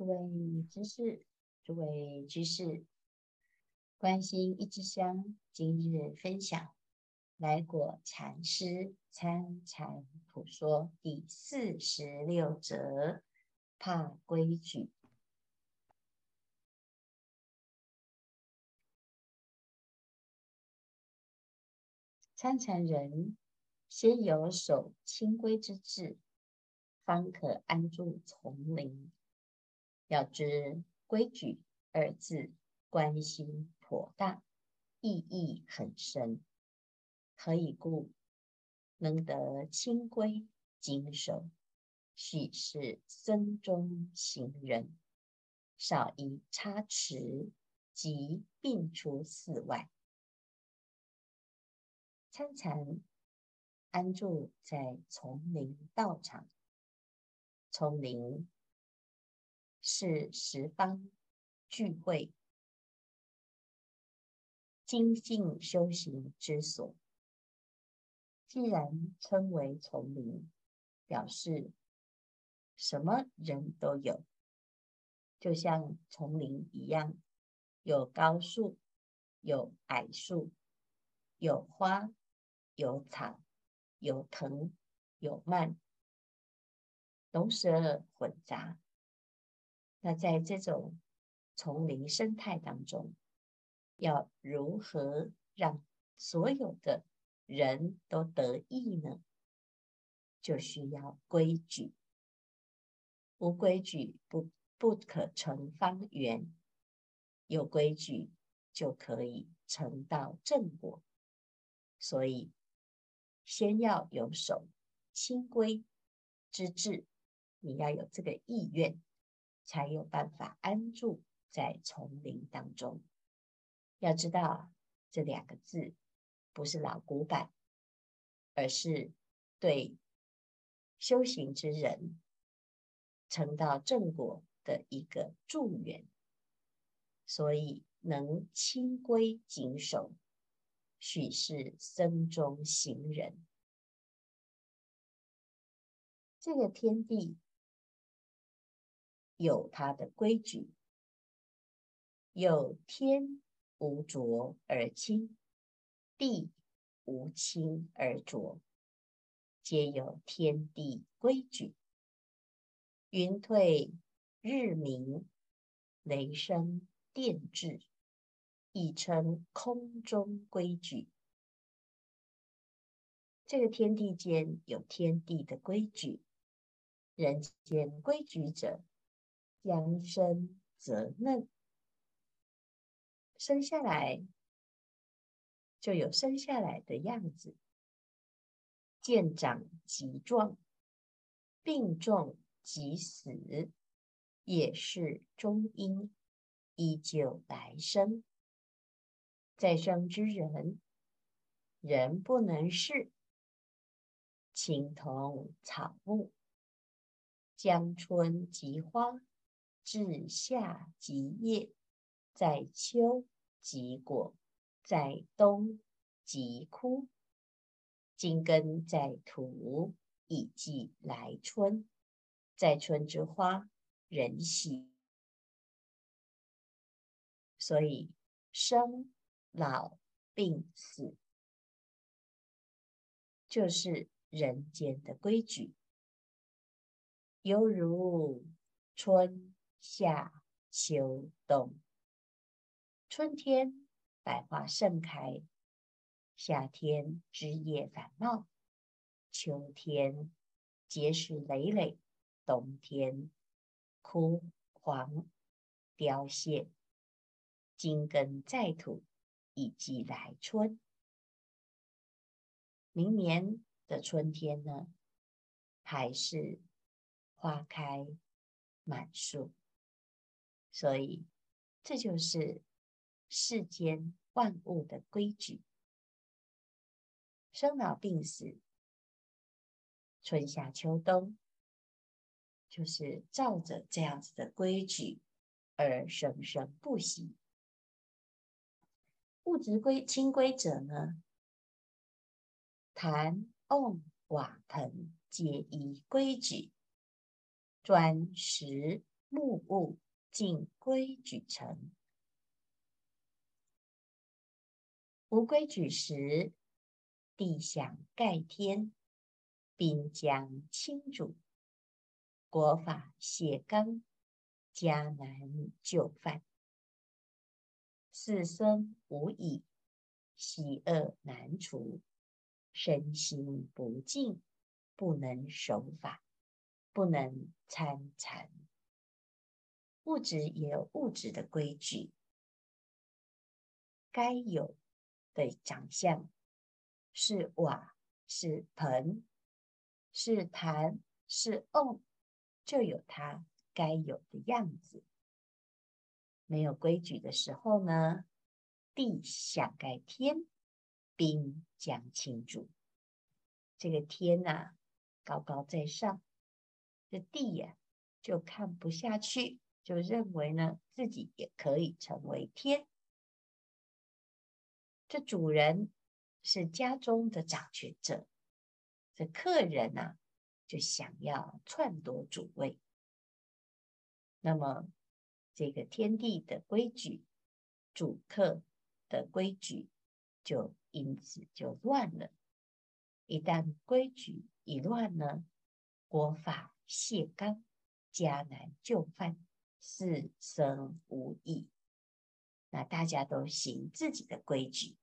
诸位居士，诸位居士，关心一枝香，今日分享来果禅师参禅普说第四十六则，怕规矩。参禅人先有守清规之志，方可安住丛林。要知“规矩”二字，关心颇大，意义很深。何以故？能得清规谨守，许是僧中行人，少一差池，即并出寺外。参禅安住在丛林道场，丛林。是十方聚会、精进修行之所。既然称为丛林，表示什么人都有，就像丛林一样，有高树，有矮树，有花，有草，有藤，有蔓，龙蛇混杂。那在这种丛林生态当中，要如何让所有的人都得益呢？就需要规矩，无规矩不不可成方圆，有规矩就可以成道正果。所以，先要有守清规之志，你要有这个意愿。才有办法安住在丛林当中。要知道，这两个字不是老古板，而是对修行之人成道正果的一个祝愿。所以，能清规谨守，许是僧中行人。这个天地。有它的规矩，有天无浊而清，地无清而浊，皆有天地规矩。云退日明，雷声电至，亦称空中规矩。这个天地间有天地的规矩，人间规矩者。将生则嫩，生下来就有生下来的样子；见长即壮，病重即死，也是终因，依旧来生。在生之人，人不能事，情同草木，将春即花。至夏即叶，在秋即果，在冬即枯。今根在土，以继来春。在春之花，人喜。所以生老病死，就是人间的规矩，犹如春。夏、秋、冬。春天百花盛开，夏天枝叶繁茂，秋天结实累累，冬天枯黄凋谢。金根在土，以及来春。明年的春天呢，还是花开满树。所以，这就是世间万物的规矩。生老病死，春夏秋冬，就是照着这样子的规矩而生生不息。物质规清规者呢，坛瓮瓦盆皆依规矩，砖石木物尽规矩成。无规矩时，地想盖天，兵将倾主，国法谢纲，家难就犯。世僧无已，喜恶难除，身心不净，不能守法，不能参禅。物质也有物质的规矩，该有的长相，是瓦，是盆，是坛，是瓮，就有它该有的样子。没有规矩的时候呢，地想盖天，兵将倾主。这个天呐、高高在上，这地呀、就看不下去，就认为呢，自己也可以成为天。这主人是家中的掌权者，这客人呢、啊，就想要篡夺主位，那么。这个天地的规矩，主客的规矩，就因此就乱了。一旦规矩一乱呢，国法泄纲，家难就犯，是生无已。那大家都行自己的规矩，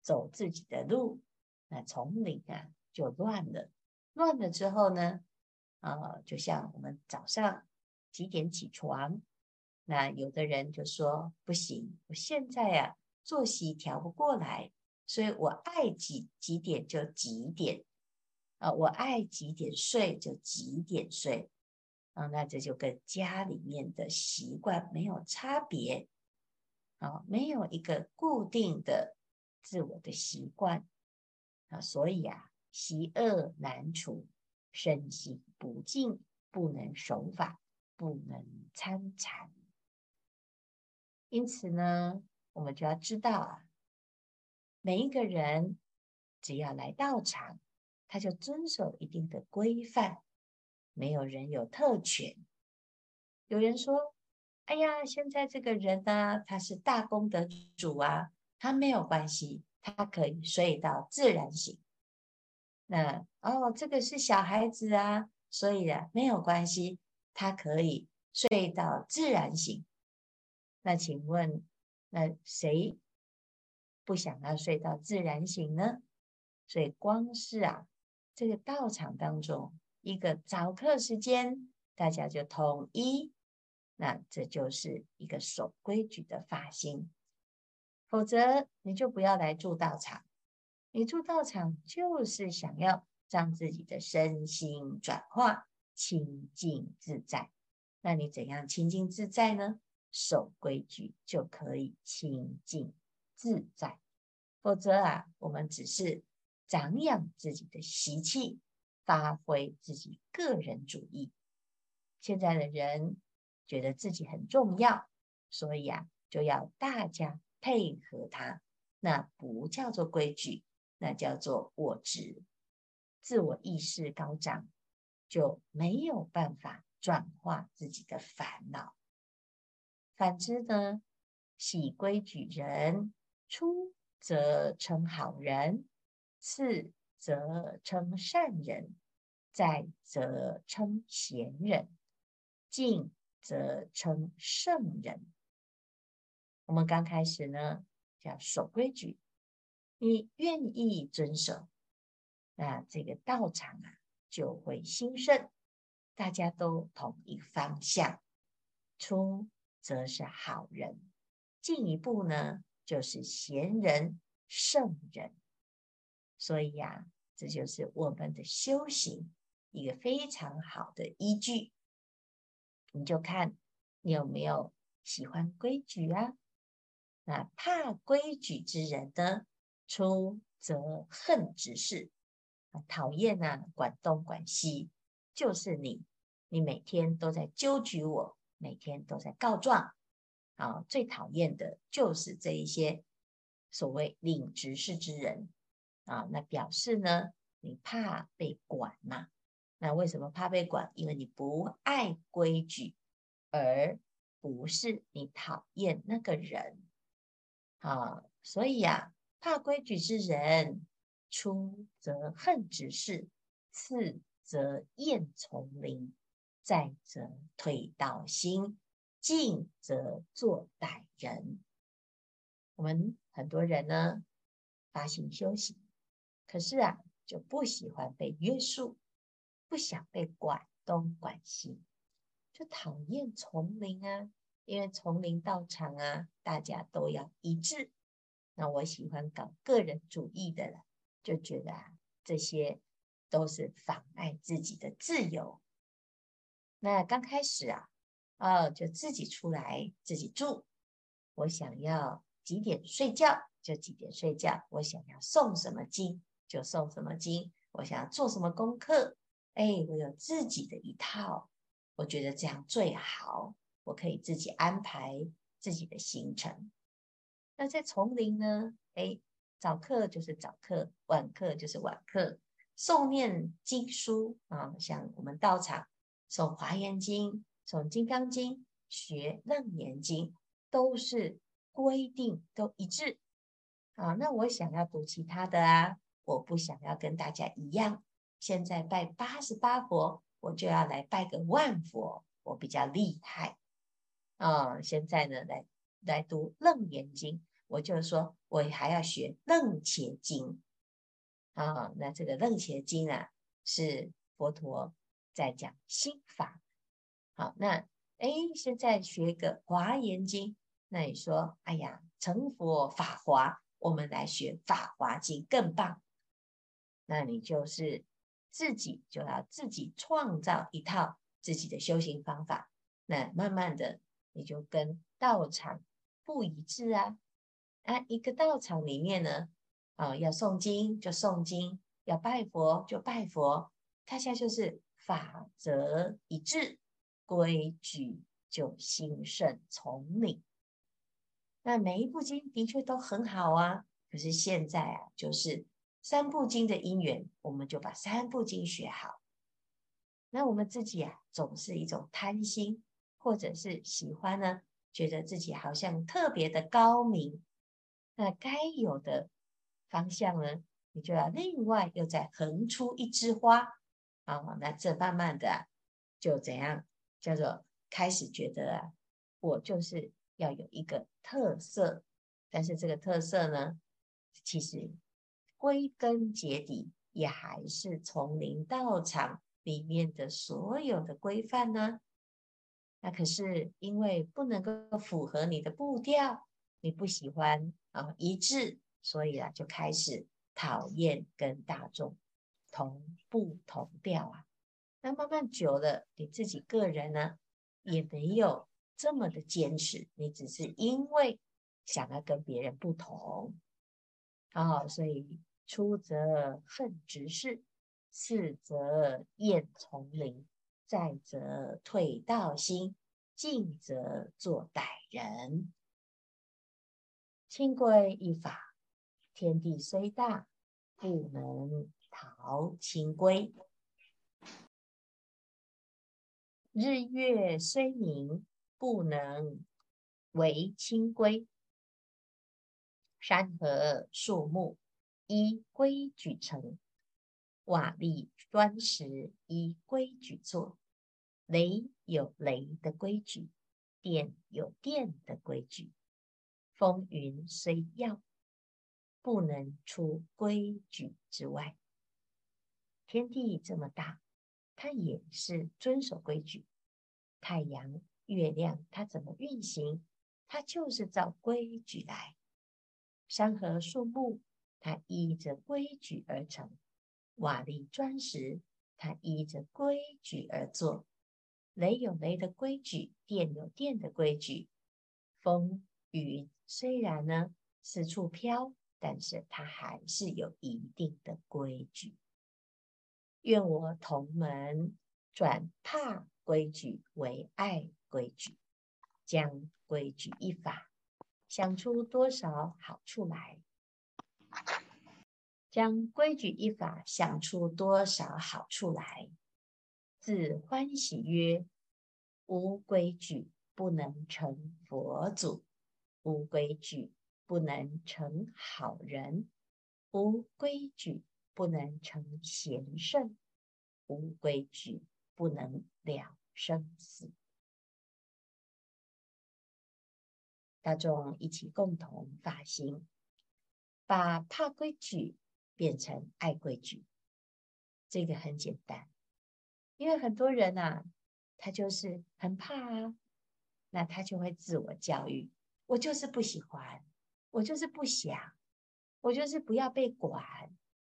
走自己的路，那丛林啊就乱了。乱了之后呢，啊，就像我们早上几点起床？那有的人就说不行，我现在呀、啊、作息调不过来，所以我爱几几点就几点，啊，我爱几点睡就几点睡，那这就跟家里面的习惯没有差别，啊，没有一个固定的自我的习惯，啊，所以啊，习恶难除，身心不净，不能守法，不能参禅。因此呢，我们就要知道啊，每一个人只要来道场，他就遵守一定的规范，没有人有特权。有人说：“哎呀，现在这个人呢，他是大功德主啊，他没有关系，他可以睡到自然醒。那哦，这个是小孩子啊，所以啊，没有关系，他可以睡到自然醒。”那请问，那谁不想要睡到自然醒呢？所以光是啊，这个道场当中一个早课时间，大家就统一，那这就是一个守规矩的发心。否则你就不要来住道场。你住道场就是想要让自己的身心转化清净自在。那你怎样清净自在呢？守规矩就可以清净自在，否则啊，我们只是长养自己的习气，发挥自己个人主义。现在的人觉得自己很重要，所以啊，就要大家配合他。那不叫做规矩，那叫做我执。自我意识高涨，就没有办法转化自己的烦恼。反之呢，喜规矩人，出则称好人，次则称善人，在则称贤人，进则称圣人。我们刚开始呢，叫守规矩，你愿意遵守，那这个道场啊就会兴盛，大家都同一方向，出。则是好人，进一步呢，就是贤人、圣人。所以呀、啊，这就是我们的修行一个非常好的依据。你就看你有没有喜欢规矩啊？那怕规矩之人呢，出则恨之事，讨厌啊，管东管西，就是你，你每天都在纠举我。每天都在告状，啊，最讨厌的就是这一些所谓领执事之人，啊，那表示呢，你怕被管嘛？那为什么怕被管？因为你不爱规矩，而不是你讨厌那个人。啊，所以呀，怕规矩之人，出则恨执事，次则厌从邻，再则退道心，进则作歹人。我们很多人呢，发心修行，可是啊，就不喜欢被约束，不想被管东管西，就讨厌丛林啊。因为丛林道场啊，大家都要一致。那我喜欢搞个人主义的了，就觉得啊，这些都是妨碍自己的自由。那刚开始啊，哦，就自己出来自己住。我想要几点睡觉就几点睡觉，我想要诵什么经就诵什么经，我想要做什么功课，哎，我有自己的一套，我觉得这样最好。我可以自己安排自己的行程。那在丛林呢？哎，早课就是早课，晚课就是晚课。诵念经书啊，像我们道场诵《华严经》、诵《金刚经》、学《楞严经》，都是规定都一致啊。那我想要读其他的啊，我不想要跟大家一样。现在拜八十八佛，我就要来拜个万佛，我比较厉害。啊、哦，现在呢，来来读《楞严经》，我就说，我还要学《楞伽经》啊、那这个《楞伽经》啊，是佛陀在讲心法。好，那哎，现在学个《华严经》，那你说，哎呀，成佛法华，我们来学《法华经》更棒。那你就是自己就要自己创造一套自己的修行方法，那慢慢的。你就跟道场不一致啊！啊，一个道场里面呢，啊，要诵经就诵经，要拜佛就拜佛，大家就是法则一致，规矩就兴盛从领。那每一部经的确都很好啊，可是现在啊，就是三部经的因缘，我们就把三部经学好。那我们自己啊，总是一种贪心。或者是喜欢呢，觉得自己好像特别的高明，那该有的方向呢，你就要另外又再横出一枝花啊，那这慢慢的啊，就怎样叫做开始觉得啊，我就是要有一个特色，但是这个特色呢，其实归根结底也还是丛林道场里面的所有的规范呢。那可是因为不能够符合你的步调，你不喜欢啊一致，所以啊就开始讨厌跟大众同步同调啊。那慢慢久了，你自己个人呢也没有这么的坚持，你只是因为想要跟别人不同啊，所以出则恨直事，次则厌从邻。再则退道心，进则作歹人。清规一法，天地虽大，不能逃清规；日月虽明，不能违清规。山河树木，依规矩成；瓦砾砖石，依规矩做。雷有雷的规矩，电有电的规矩，风云虽要，不能出规矩之外。天地这么大，它也是遵守规矩。太阳、月亮，它怎么运行，它就是照规矩来。山河树木，它依着规矩而成；瓦砾砖石，它依着规矩而做。雷有雷的规矩，电有电的规矩，风雨虽然呢四处飘，但是它还是有一定的规矩。愿我同门转怕规矩为爱规矩，将规矩一法想出多少好处来？将规矩一法想出多少好处来？自欢喜曰：“无规矩不能成佛祖，无规矩不能成好人，无规矩不能成贤圣，无规矩不能了生死。大众一起共同发心，把怕规矩变成爱规矩。这个很简单，因为很多人啊，他就是很怕啊，那他就会自我教育：我就是不喜欢，我就是不想，我就是不要被管，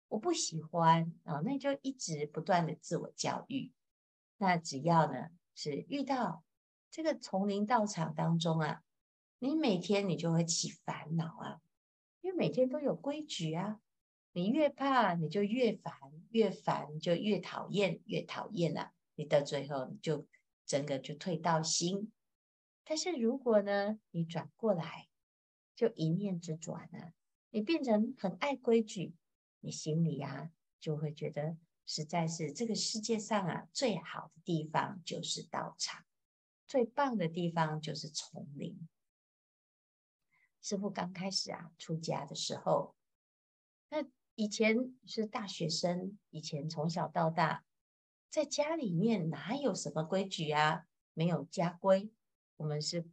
我不喜欢啊，那就一直不断的自我教育。那只要呢是遇到这个丛林道场当中啊。你每天你就会起烦恼啊，因为每天都有规矩啊。你越怕，你就越烦，越烦就越讨厌，越讨厌了啊，你到最后你就整个就退到心。但是如果呢，你转过来，就一念之转呢，你变成很爱规矩，你心里啊就会觉得，实在是这个世界上啊最好的地方就是道场，最棒的地方就是丛林。师父刚开始啊出家的时候，那以前是大学生，以前从小到大在家里面哪有什么规矩啊？没有家规。我们是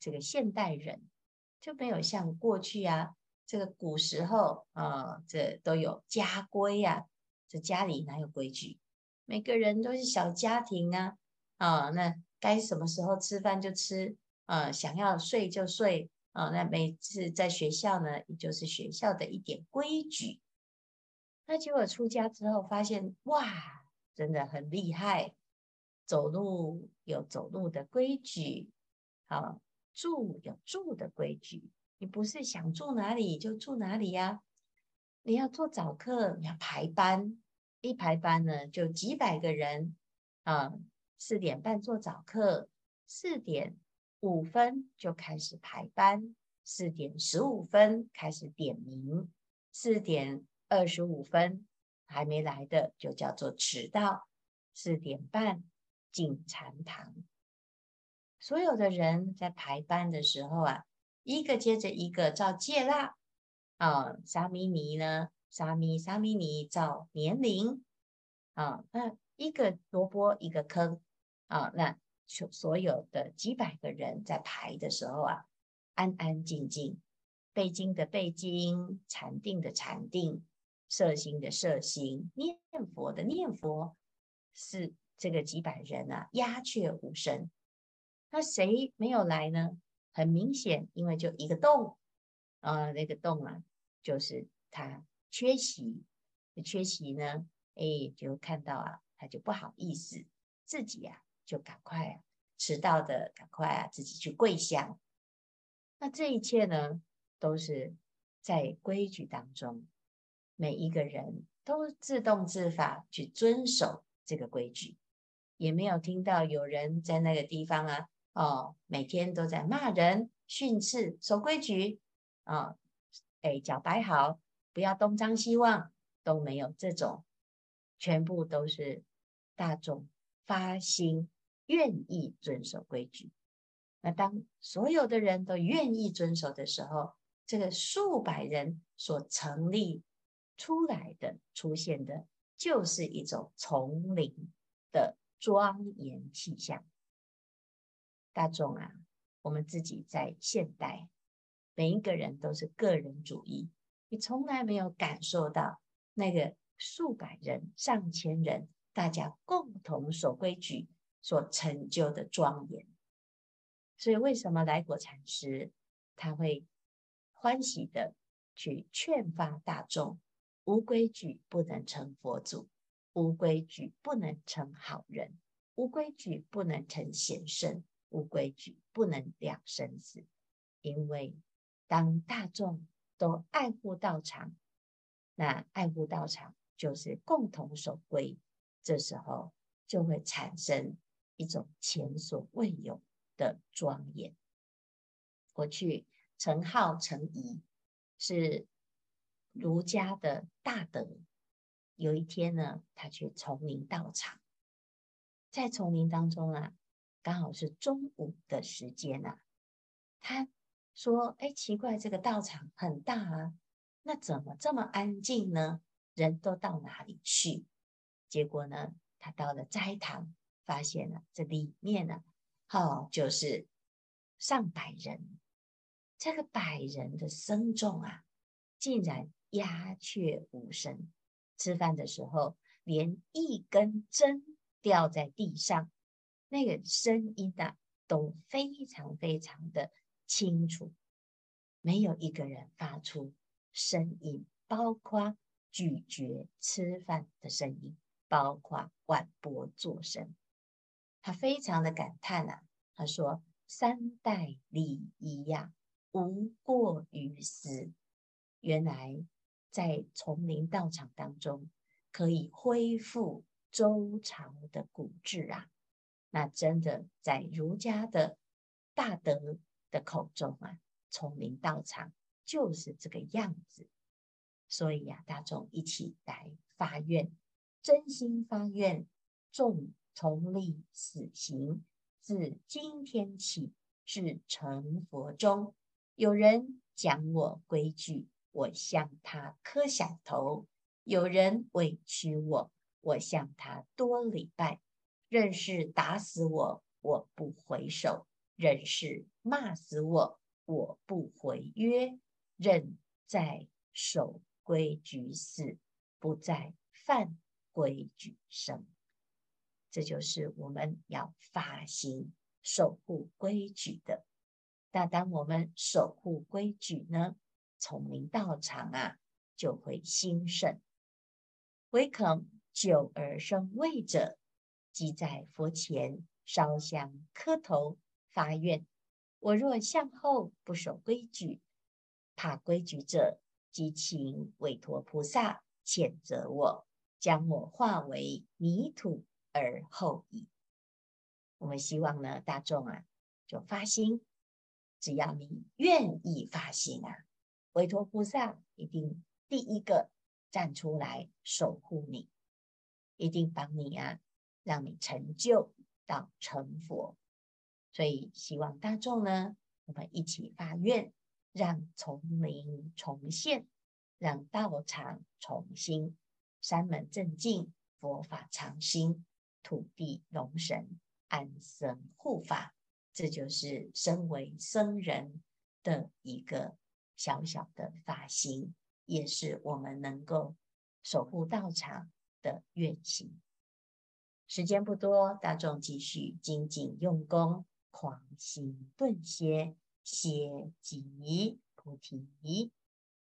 这个现代人，就没有像过去啊，这个古时候啊，这都有家规呀。这家里哪有规矩？每个人都是小家庭啊，啊，那该什么时候吃饭就吃，啊，想要睡就睡。啊、哦，那每次在学校呢，也就是学校的一点规矩。那结果出家之后发现，哇，真的很厉害。走路有走路的规矩，好，住有住的规矩。你不是想住哪里就住哪里呀？你要做早课，你要排班，一排班呢就几百个人啊。四点半做早课，四点。五分就开始排班，四点十五分开始点名，四点二十五分还没来的就叫做迟到，四点半进禅堂。所有的人在排班的时候啊，一个接着一个照戒腊啊，沙弥尼呢，沙弥沙弥尼照年龄啊，那一个萝卜一个坑啊，那。所所有的几百个人在排的时候啊，安安静静，背经的背经，禅定的禅定，摄心的摄心，念佛的念佛，是这个几百人啊，鸦雀无声。那谁没有来呢？很明显，因为就一个洞，啊，那个洞啊，就是他缺席。缺席呢，哎，就看到啊，他就不好意思，自己呀、啊。就赶快啊，迟到的赶快啊，自己去跪下。那这一切呢，都是在规矩当中，每一个人都自动自发去遵守这个规矩，也没有听到有人在那个地方啊，哦，每天都在骂人、训斥、守规矩啊，哦，脚摆好，不要东张西望，都没有这种，全部都是大众。发心愿意遵守规矩，那当所有的人都愿意遵守的时候，这个数百人所成立出来的、出现的，就是一种丛林的庄严气象。大众啊，我们自己在现代，每一个人都是个人主义，你从来没有感受到那个数百人、上千人。大家共同守规矩所成就的庄严，所以为什么来果禅师他会欢喜的去劝发大众：无规矩不能成佛祖，无规矩不能成好人，无规矩不能成贤圣，无规矩不能了生死。因为当大众都爱护道场，那爱护道场就是共同守规。这时候就会产生一种前所未有的庄严。过去陈浩、陈颐是儒家的大德。有一天呢，他去丛林道场，在丛林当中啊，刚好是中午的时间呐。他说：“哎，奇怪，这个道场很大啊，那怎么这么安静呢？人都到哪里去？”结果呢，他到了斋堂，发现了这里面呢，哦，就是上百人。这个百人的僧众啊，竟然鸦雀无声。吃饭的时候，连一根针掉在地上，那个声音啊，都非常非常的清楚，没有一个人发出声音，包括咀嚼吃饭的声音，包括碗钵作声。他非常的感叹啊，他说：“三代礼仪呀。”无过于斯，原来在丛林道场当中可以恢复周朝的古制啊！那真的在儒家的大德的口中啊，丛林道场就是这个样子。所以呀、大众一起来发愿，真心发愿，众从立死刑，自今天起至成佛中。有人讲我规矩，我向他磕响头；有人委屈我，我向他多礼拜。任是打死我，我不回首；任是骂死我，我不回约。任在守规矩死，不在犯规矩生。这就是我们要发心守护规矩的。那当我们守护规矩呢，丛林道场啊就会兴盛。唯恐久而生畏者，即在佛前烧香磕头发愿：我若向后不守规矩，怕规矩者即请韦陀菩萨谴责我，将我化为泥土而后已。我们希望呢，大众啊，就发心。只要你愿意发心啊，韦陀菩萨一定第一个站出来守护你，一定帮你啊，让你成就到成佛。所以希望大众呢，我们一起发愿，让丛林重现，让道场重新，山门正净，佛法常兴，土地龙神安神护法。这就是身为僧人的一个小小的发心，也是我们能够守护道场的愿心。时间不多，大众继续精进用功，狂心顿歇，歇即菩提。